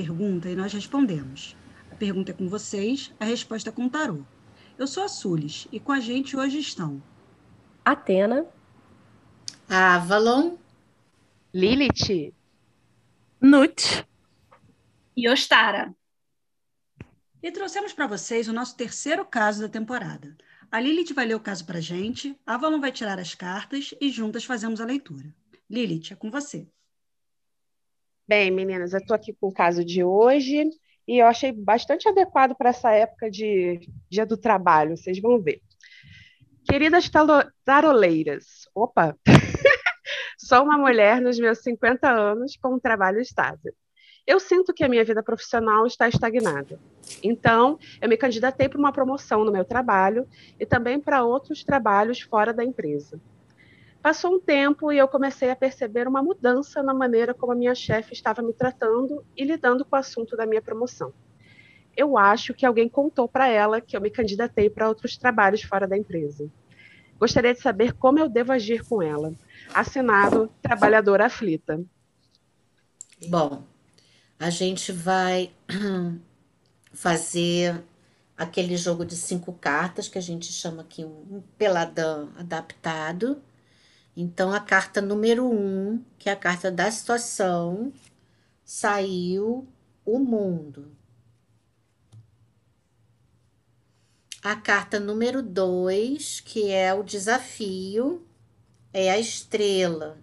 Pergunta e nós respondemos. A pergunta é com vocês, a resposta é com o tarô. Eu sou a Sulis e com a gente hoje estão Atena, Avalon, Lilith, Nut. E Ostara. E trouxemos para vocês o nosso terceiro caso da temporada. A Lilith vai ler o caso para a gente, a Avalon vai tirar as cartas e juntas fazemos a leitura. Lilith, é com você. Bem, meninas, eu estou aqui com o caso de hoje e eu achei bastante adequado para essa época de Dia do Trabalho, vocês vão ver. Queridas taroleiras, opa, sou uma mulher nos meus 50 anos com um trabalho estável. Eu sinto que a minha vida profissional está estagnada. Então, eu me candidatei para uma promoção no meu trabalho e também para outros trabalhos fora da empresa. Passou um tempo e eu comecei a perceber uma mudança na maneira como a minha chefe estava me tratando e lidando com o assunto da minha promoção. Eu acho que alguém contou para ela que eu me candidatei para outros trabalhos fora da empresa. Gostaria de saber como eu devo agir com ela. Assinado Trabalhadora Aflita. Bom, a gente vai fazer aquele jogo de cinco cartas que a gente chama aqui um peladão adaptado. Então, a carta número um, que é a carta da situação, saiu o mundo. A carta número dois, que é o desafio, é a estrela.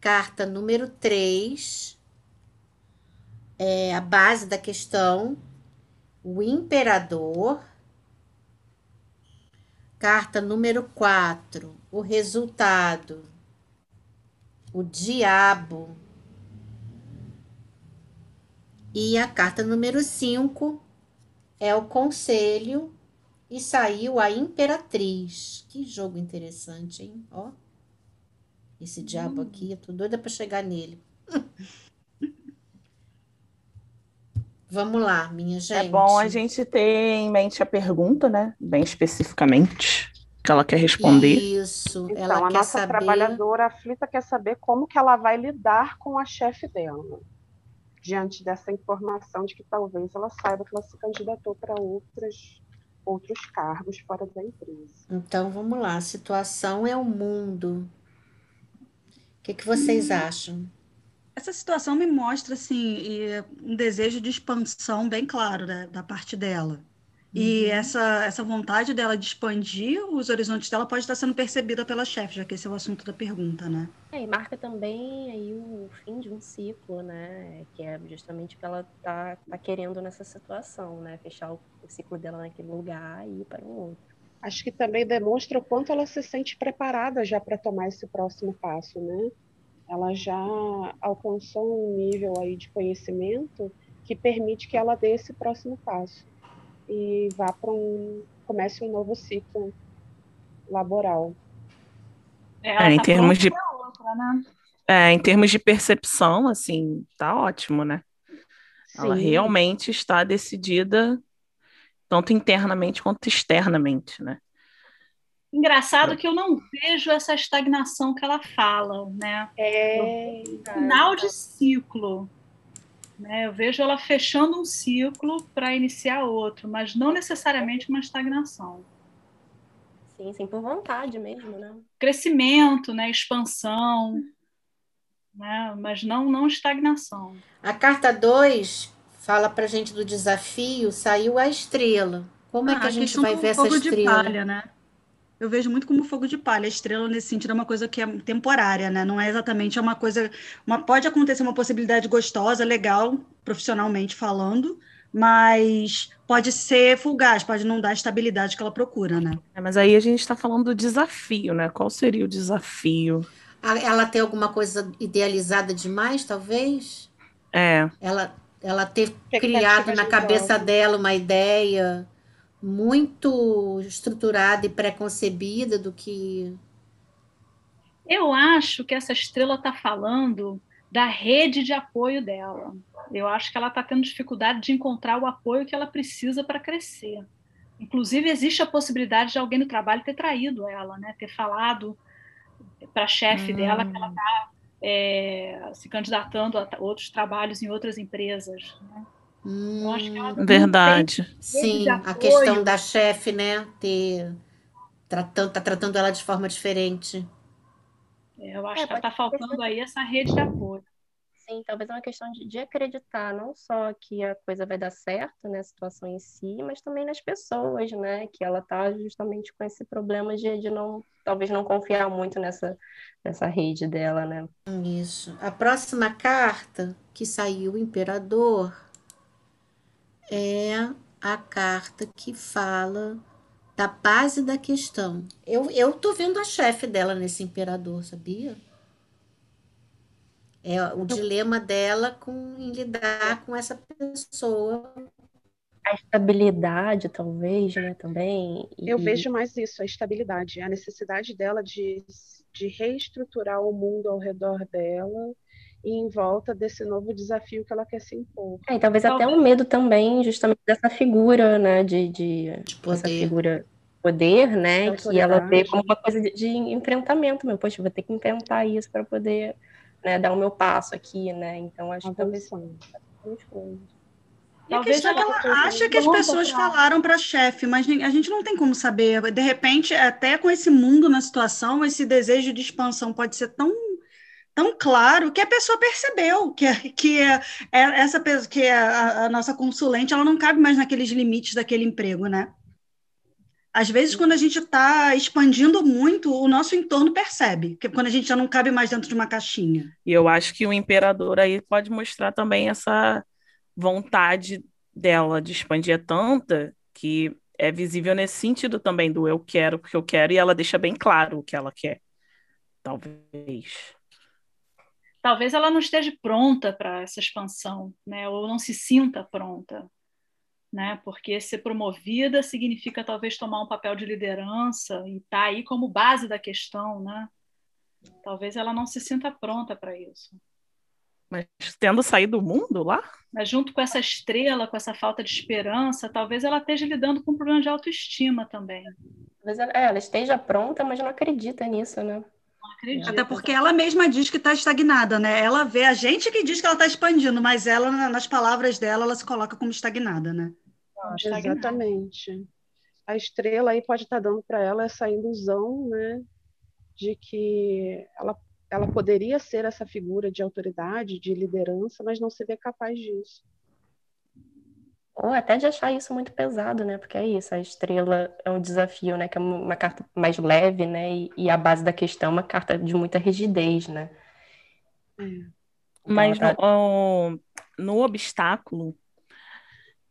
Carta número 3 é a base da questão, o imperador. Carta número 4, o resultado, o diabo. E a carta número 5 é o conselho e saiu a imperatriz. Que jogo interessante, hein? Ó. Esse diabo aqui, eu tô doida para chegar nele. Vamos lá, minha gente. É bom a gente ter em mente a pergunta, né? Bem especificamente, que ela quer responder. Isso, Então, ela a quer nossa saber. trabalhadora aflita quer saber como que ela vai lidar com a chefe dela, diante dessa informação de que talvez ela saiba que ela se candidatou para outras, outros cargos fora da empresa. Então, vamos lá. A situação é o mundo. O que, que vocês acham? Essa situação me mostra assim e um desejo de expansão bem claro né, da parte dela. E essa, essa vontade dela de expandir os horizontes dela pode estar sendo percebida pela chefe, já que esse é o assunto da pergunta, né? É, e marca também aí o fim de um ciclo, né? Que é justamente o que ela tá, tá querendo nessa situação, né? Fechar o, o ciclo dela naquele lugar e ir para um outro. Acho que também demonstra o quanto ela se sente preparada já para tomar esse próximo passo, né? Ela já alcançou um nível aí de conhecimento que permite que ela dê esse próximo passo e vá para um comece um novo ciclo laboral. Ela É, em tá termos de- outra, né? É, em termos de percepção, assim, tá ótimo, né? Ela Sim. realmente está decidida, tanto internamente quanto externamente, né? Engraçado que eu não vejo essa estagnação que ela fala, né? É, Final de ciclo. Né? Eu vejo ela fechando um ciclo para iniciar outro, mas não necessariamente uma estagnação. Sim, sim, por vontade mesmo, né? Crescimento, né? expansão, né? mas não, não estagnação. A carta 2 fala pra gente do desafio, saiu a estrela. Como é Ah, que a gente vai ver essa fogo de estrela? palha, né? Eu vejo muito como fogo de palha. A estrela, nesse sentido, é uma coisa que é temporária, né? Não é exatamente é uma coisa. Uma, pode acontecer uma possibilidade gostosa, legal, profissionalmente falando, mas pode ser fugaz, pode não dar a estabilidade que ela procura, né? É, mas aí a gente está falando do desafio, né? Qual seria o desafio? Ela tem alguma coisa idealizada demais, talvez? É, Ela, ela ter criado na cabeça dela uma ideia muito estruturada e preconcebida do que. Eu acho que essa estrela está falando da rede de apoio dela. Eu acho que ela está tendo dificuldade de encontrar o apoio que ela precisa para crescer. Inclusive, existe a possibilidade de alguém no trabalho ter traído ela, né? ter falado para a chefe Hum. dela que ela está é, se candidatando a outros trabalhos em outras empresas. Né? Hum, verdade. Sim, a questão da chefe, né? Ter, tratando, tá tratando ela de forma diferente. É, eu acho é, que está faltando aí essa rede de apoio. Sim, talvez é uma questão de, de, acreditar não só que a coisa vai dar certo, né, a situação em si, mas também nas pessoas, né, que ela está justamente com esse problema de, de não, talvez não confiar muito nessa, nessa rede dela, né. Isso. A próxima carta que saiu, o Imperador, é a carta que fala da base da questão. Eu, eu tô vendo a chefe dela nesse Imperador, sabia? É o dilema dela com em lidar com essa pessoa. A estabilidade, talvez, né, também. E... Eu vejo mais isso, a estabilidade, a necessidade dela de, de reestruturar o mundo ao redor dela e em volta desse novo desafio que ela quer se impor. É, e talvez até um medo também, justamente dessa figura, né, de, de, de poder. essa figura poder, né, que ela vê como uma coisa de, de enfrentamento, meu, poxa, vou ter que enfrentar isso para poder né, dar o meu passo aqui, né? Então acho que talvez são E a questão é que ela acha que as pessoas falaram para a chefe, mas a gente não tem como saber. De repente, até com esse mundo na situação, esse desejo de expansão pode ser tão tão claro que a pessoa percebeu que, que é, é essa que a, a nossa consulente ela não cabe mais naqueles limites daquele emprego, né? Às vezes, quando a gente está expandindo muito, o nosso entorno percebe, que quando a gente já não cabe mais dentro de uma caixinha. E eu acho que o imperador aí pode mostrar também essa vontade dela de expandir tanta que é visível nesse sentido também do eu quero porque eu quero e ela deixa bem claro o que ela quer. Talvez. Talvez ela não esteja pronta para essa expansão, né? Ou não se sinta pronta né? Porque ser promovida significa talvez tomar um papel de liderança e estar tá aí como base da questão, né? Talvez ela não se sinta pronta para isso. Mas tendo saído do mundo lá? Mas junto com essa estrela, com essa falta de esperança, talvez ela esteja lidando com um problema de autoestima também. Talvez ela, é, ela esteja pronta, mas não acredita nisso, né? Acredita. Até porque ela mesma diz que está estagnada, né? Ela vê a gente que diz que ela está expandindo, mas ela, nas palavras dela, ela se coloca como estagnada, né? Exatamente. A estrela aí pode estar tá dando para ela essa ilusão, né, de que ela, ela poderia ser essa figura de autoridade, de liderança, mas não se vê capaz disso. Ou até de achar isso muito pesado, né? Porque é isso, a estrela é um desafio, né? Que é uma carta mais leve, né? E, e a base da questão é uma carta de muita rigidez, né? É. Então, mas tá... no, no obstáculo,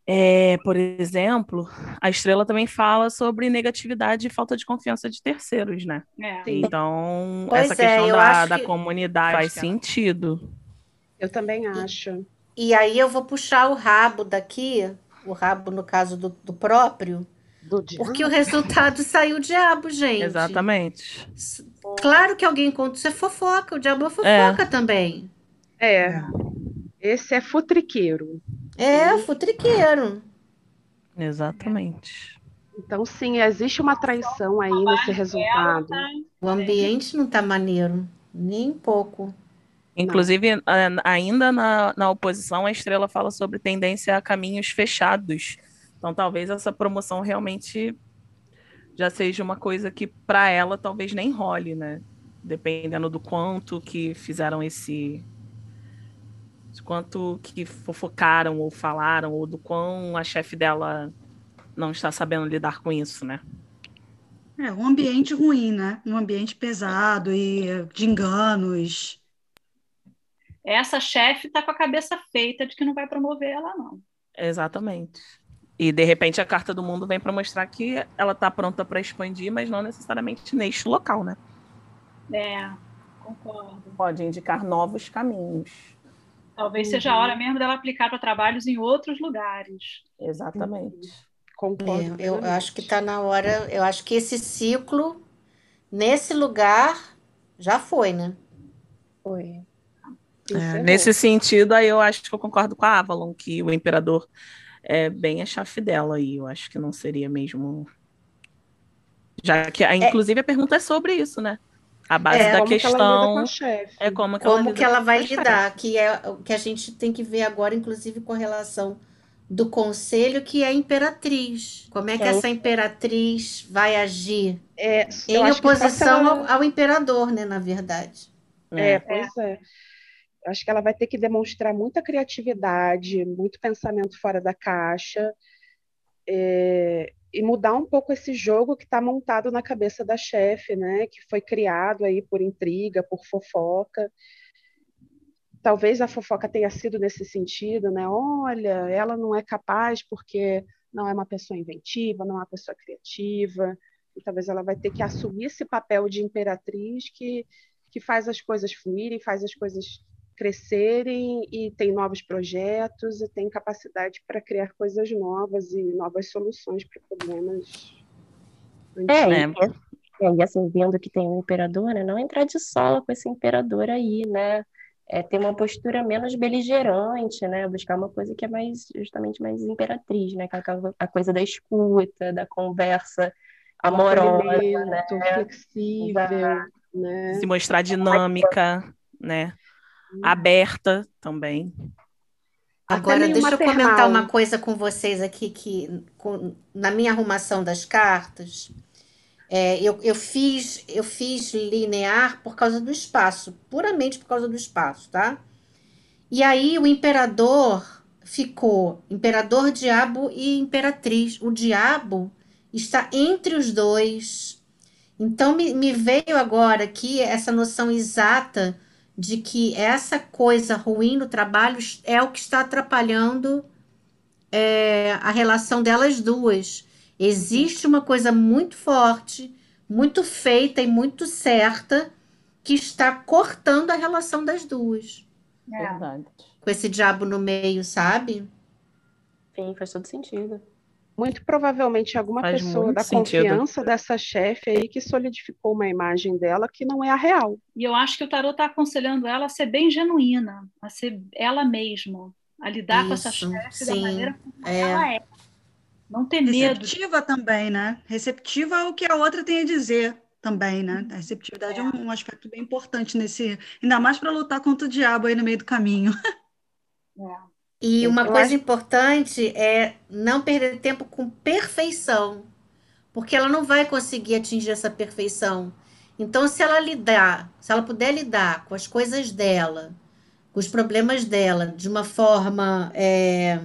é, por exemplo, a estrela também fala sobre negatividade e falta de confiança de terceiros, né? É. Então, pois essa é, questão da, da que... comunidade faz sentido. Eu também acho. E, aí eu vou puxar o rabo daqui, o rabo no caso do, do próprio, do porque o resultado saiu o diabo, gente. Exatamente. Claro que alguém conta, isso é fofoca, o diabo é fofoca é. também. É. Esse é futriqueiro. É, futriqueiro. Exatamente. Então, sim, existe uma traição aí nesse resultado. O ambiente não está maneiro, nem pouco. Inclusive, ainda na, na oposição, a estrela fala sobre tendência a caminhos fechados. Então, talvez essa promoção realmente já seja uma coisa que, para ela, talvez nem role, né? Dependendo do quanto que fizeram esse, quanto que fofocaram ou falaram, ou do quão a chefe dela não está sabendo lidar com isso, né? É, um ambiente ruim, né? Um ambiente pesado e de enganos. Essa chefe está com a cabeça feita de que não vai promover ela, não. Exatamente. E de repente a carta do mundo vem para mostrar que ela está pronta para expandir, mas não necessariamente neste local, né? É, concordo. Pode indicar novos caminhos. Talvez uhum. seja a hora uhum. mesmo dela aplicar para trabalhos em outros lugares. Exatamente. Concordo. É, eu acho que está na hora. Eu acho que esse ciclo, nesse lugar, já foi, né? Foi. É, nesse sentido, aí eu acho que eu concordo com a Avalon, que o imperador é bem a chave dela aí. Eu acho que não seria mesmo. Já que, é. inclusive, a pergunta é sobre isso, né? A base É, da que ela questão chefe. é como que ela Como lida que ela com vai lidar, que é o que a gente tem que ver agora, inclusive com a relação do conselho, que é a imperatriz. Como é que É. essa imperatriz vai agir? É, Em que oposição ela- ao, ao imperador, né, na verdade. É, pois é. Acho que ela vai ter que demonstrar muita criatividade, muito pensamento fora da caixa, é, e mudar um pouco esse jogo que está montado na cabeça da chefe, né? Que foi criado aí por intriga, por fofoca. Talvez a fofoca tenha sido nesse sentido, né? Olha, ela não é capaz porque não é uma pessoa inventiva, não é uma pessoa criativa. E talvez ela vai ter que assumir esse papel de imperatriz que, que faz as coisas fluírem, faz as coisas crescerem e tem novos projetos e tem capacidade para criar coisas novas e novas soluções para problemas É, e, e aí, assim, vendo que tem um imperador, né? Não entrar de sola com esse imperador aí, né? É ter uma postura menos beligerante, né? Buscar uma coisa que é mais, justamente mais imperatriz, né? Que é aquela- a coisa da escuta, da conversa amorosa, né? flexível, né? se mostrar dinâmica, né? Aberta também. Agora, deixa eu maternal. comentar uma coisa com vocês aqui, que com- na minha arrumação das cartas, é, eu, eu fiz, eu fiz linear por causa do espaço, puramente por causa do espaço, tá? E aí o imperador ficou imperador, diabo e imperatriz. O diabo está entre os dois. Então me, me veio agora aqui essa noção exata de que essa coisa ruim no trabalho é o que está atrapalhando é, a relação delas duas. Existe uma coisa muito forte, muito feita e muito certa que está cortando a relação das duas. É. Verdade. Com esse diabo no meio, sabe? Sim, faz todo sentido. Muito provavelmente alguma Faz pessoa da sentido. confiança dessa chefe aí que solidificou uma imagem dela que não é a real. E eu acho que o tarot está aconselhando ela a ser bem genuína, a ser ela mesma, a lidar com essa Isso, chefe da maneira como é. ela é. Não ter medo. Receptiva também, né? Receptiva ao que a outra tem a dizer também, né? A receptividade é, um, um aspecto bem importante nesse, ainda mais para lutar contra o diabo aí no meio do caminho. É. E uma Eu coisa acho- importante é não perder tempo com perfeição, porque ela não vai conseguir atingir essa perfeição. Então, se ela lidar, se ela puder lidar com as coisas dela, com os problemas dela, de uma forma é,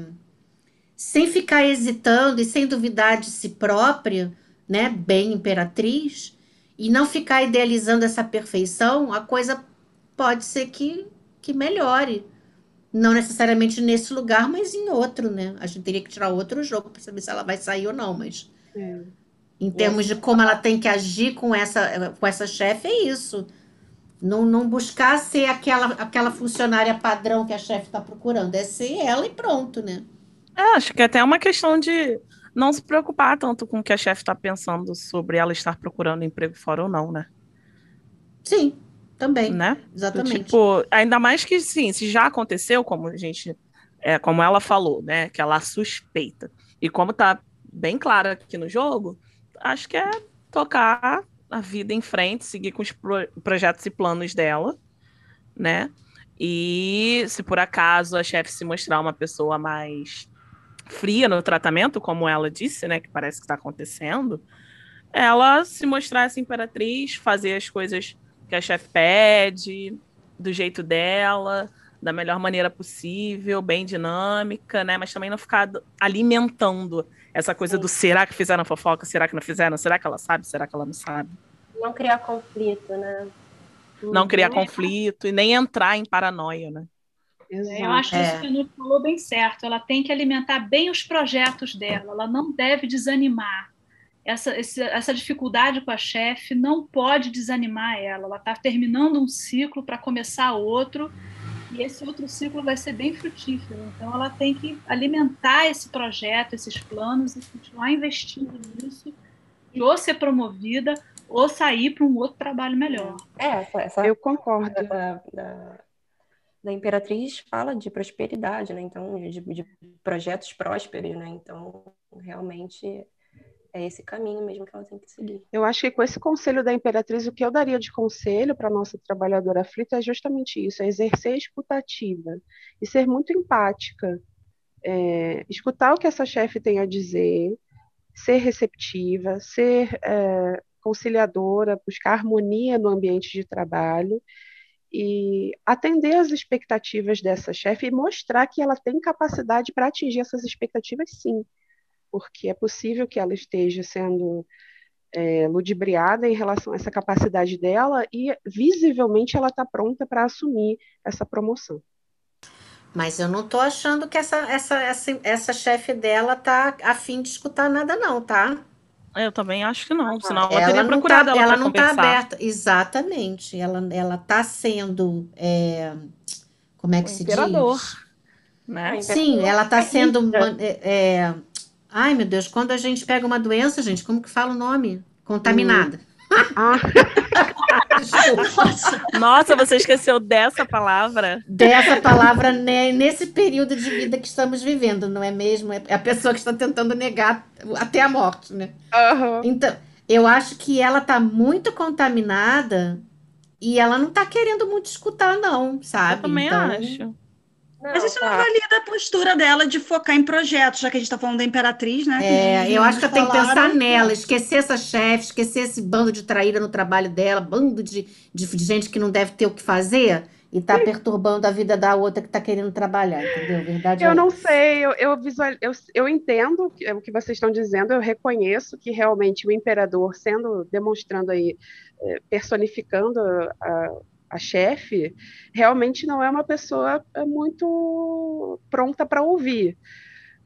sem ficar hesitando e sem duvidar de si própria, né, bem imperatriz, e não ficar idealizando essa perfeição, a coisa pode ser que, que melhore. Não necessariamente nesse lugar, mas em outro, né? A gente teria que tirar outro jogo para saber se ela vai sair ou não, mas É. em termos de como ela tem que agir com essa, com essa chefe, é isso. Não, não buscar ser aquela, aquela funcionária padrão que a chefe está procurando, é ser ela e pronto, né? É, acho que até é uma questão de não se preocupar tanto com o que a chefe está pensando sobre ela estar procurando emprego fora ou não, né? Sim, também, Né? Exatamente. Tipo, ainda mais que sim, se já aconteceu, como a gente, é, como ela falou, né, que ela suspeita. E como tá bem claro aqui no jogo, acho que é tocar a vida em frente, seguir com os pro- projetos e planos dela, né? E se por acaso a chefe se mostrar uma pessoa mais fria no tratamento, como ela disse, né, que parece que está acontecendo, ela se mostrar essa imperatriz, fazer as coisas que a chefe pede, do jeito dela, da melhor maneira possível, bem dinâmica, né? Mas também não ficar do- alimentando essa coisa do será que fizeram fofoca, será que não fizeram, será que ela sabe, será que ela não sabe. Não criar conflito, né? Não criar Uhum. conflito e nem entrar em paranoia, né? Exato. Eu acho que É. isso que a Nuno falou bem certo. Ela tem que alimentar bem os projetos dela. Ela não deve desanimar. Essa, esse- essa dificuldade com a chefe não pode desanimar ela. Ela está terminando um ciclo para começar outro. E esse outro ciclo vai ser bem frutífero. Então, ela tem que alimentar esse projeto, esses planos e continuar investindo nisso. E ou ser promovida ou sair para um outro trabalho melhor. É, essa, essa Eu concordo. da, da, da Imperatriz fala de prosperidade, né? Então, de, de projetos prósperos, né? Então, realmente é esse caminho mesmo que ela tem que seguir. Eu acho que com esse conselho da Imperatriz, o que eu daria de conselho para nossa trabalhadora aflita é justamente isso: é exercer a escutativa e ser muito empática. É, escutar o que essa chefe tem a dizer, ser receptiva, ser é, conciliadora, buscar harmonia no ambiente de trabalho e atender às expectativas dessa chefe e mostrar que ela tem capacidade para atingir essas expectativas, sim porque é possível que ela esteja sendo é, ludibriada em relação a essa capacidade dela e visivelmente ela está pronta para assumir essa promoção. Mas eu não estou achando que essa, essa, essa, essa chefe dela tá afim de escutar nada, não, tá? Eu também acho que não, senão ela, ela teria procurado tá, ela Ela não está aberta, exatamente. Ela ela está sendo, é, como é que o se imperador, diz? Né? Sim, ela está sendo é, é Ai, meu Deus, quando a gente pega uma doença, gente, como que fala o nome? Contaminada. Hum. Ah. Nossa, você esqueceu dessa palavra? Dessa palavra né, nesse período de vida que estamos vivendo, não é mesmo? É a pessoa que está tentando negar até a morte, né? Uhum. Então, eu acho que ela está muito contaminada e ela não está querendo muito escutar, não, sabe? Eu também então, acho. Não, Mas isso tá. não valida a postura dela de focar em projetos, já que a gente está falando da Imperatriz, né? É, eu acho que ela tem que pensar nela, esquecer essa chefe, esquecer esse bando de traíra no trabalho dela, bando de, de, de gente que não deve ter o que fazer e tá perturbando a vida da outra que tá querendo trabalhar, entendeu? Verdade eu é não isso. sei, eu, eu, visual, eu, eu entendo o que vocês estão dizendo, eu reconheço que realmente o imperador, sendo, demonstrando aí, eh, personificando a, a chefe, realmente não é uma pessoa é, muito pronta para ouvir.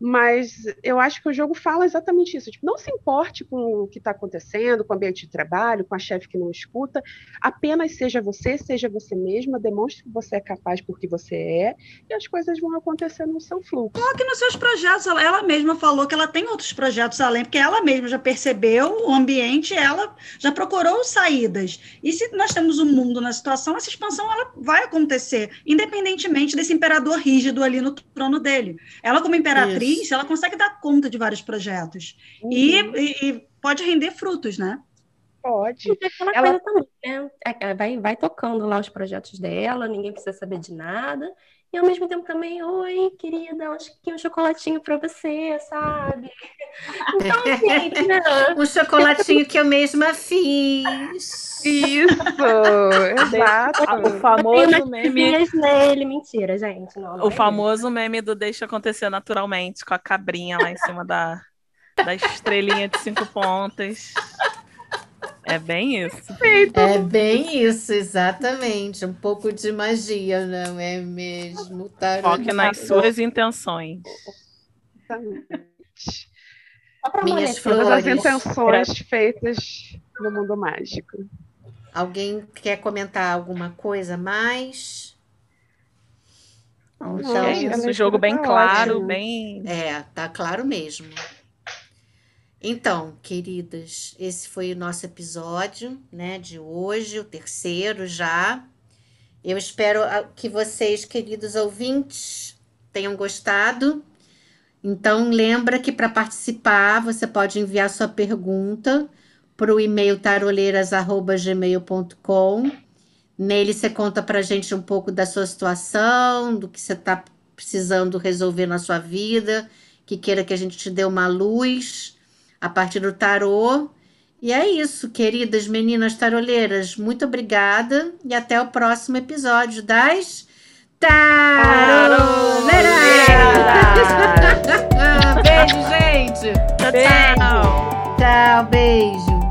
Mas eu acho que o jogo fala exatamente isso. Tipo, não se importe com o que está acontecendo, com o ambiente de trabalho, com a chefe que não escuta. Apenas seja você, seja você mesma, demonstre que você é capaz porque você é, e as coisas vão acontecer no seu fluxo. Coloque nos seus projetos. Ela, ela mesma falou que ela tem outros projetos além, porque ela mesma já percebeu o ambiente, ela já procurou saídas. E se nós temos um mundo na situação, essa expansão ela vai acontecer, independentemente desse imperador rígido ali no trono dele. Ela, como imperatriz, atriz, ela consegue dar conta de vários projetos. Uhum. E, e, e, pode render frutos, né? Pode. ela também, né? É, vai, vai tocando lá os projetos dela, ninguém precisa saber de nada. E ao mesmo tempo também, oi, querida, acho que um chocolatinho para você, sabe? Então, assim, né? um chocolatinho que eu mesma fiz. Isso, exato. O famoso meme. nele, mentira, gente. Não, não o é famoso meme do deixa acontecer naturalmente, com a cabrinha lá em cima da, da estrelinha de cinco pontas. É bem isso. É bem isso, exatamente. Um pouco de magia, não é mesmo? Foque nas suas intenções. Minhas flores. as intenções feitas no mundo mágico. Alguém quer comentar alguma coisa mais? Então, é isso, jogo bem claro, bem. É, tá claro mesmo. Então, queridas, esse foi o nosso episódio, né, de hoje, o terceiro já. Eu espero ah, que vocês, queridos ouvintes, tenham gostado. Então, lembra que para participar, você pode enviar sua pergunta para o e-mail taroleiras@gmail.com. Nele você conta para a gente um pouco da sua situação, do que você está precisando resolver na sua vida, que queira que a gente te dê uma luz a partir do tarô. E é isso, queridas meninas taroleiras. Muito obrigada e até o próximo episódio das Taroleiras! beijo, gente! Tchau, tchau! Tchau, beijo!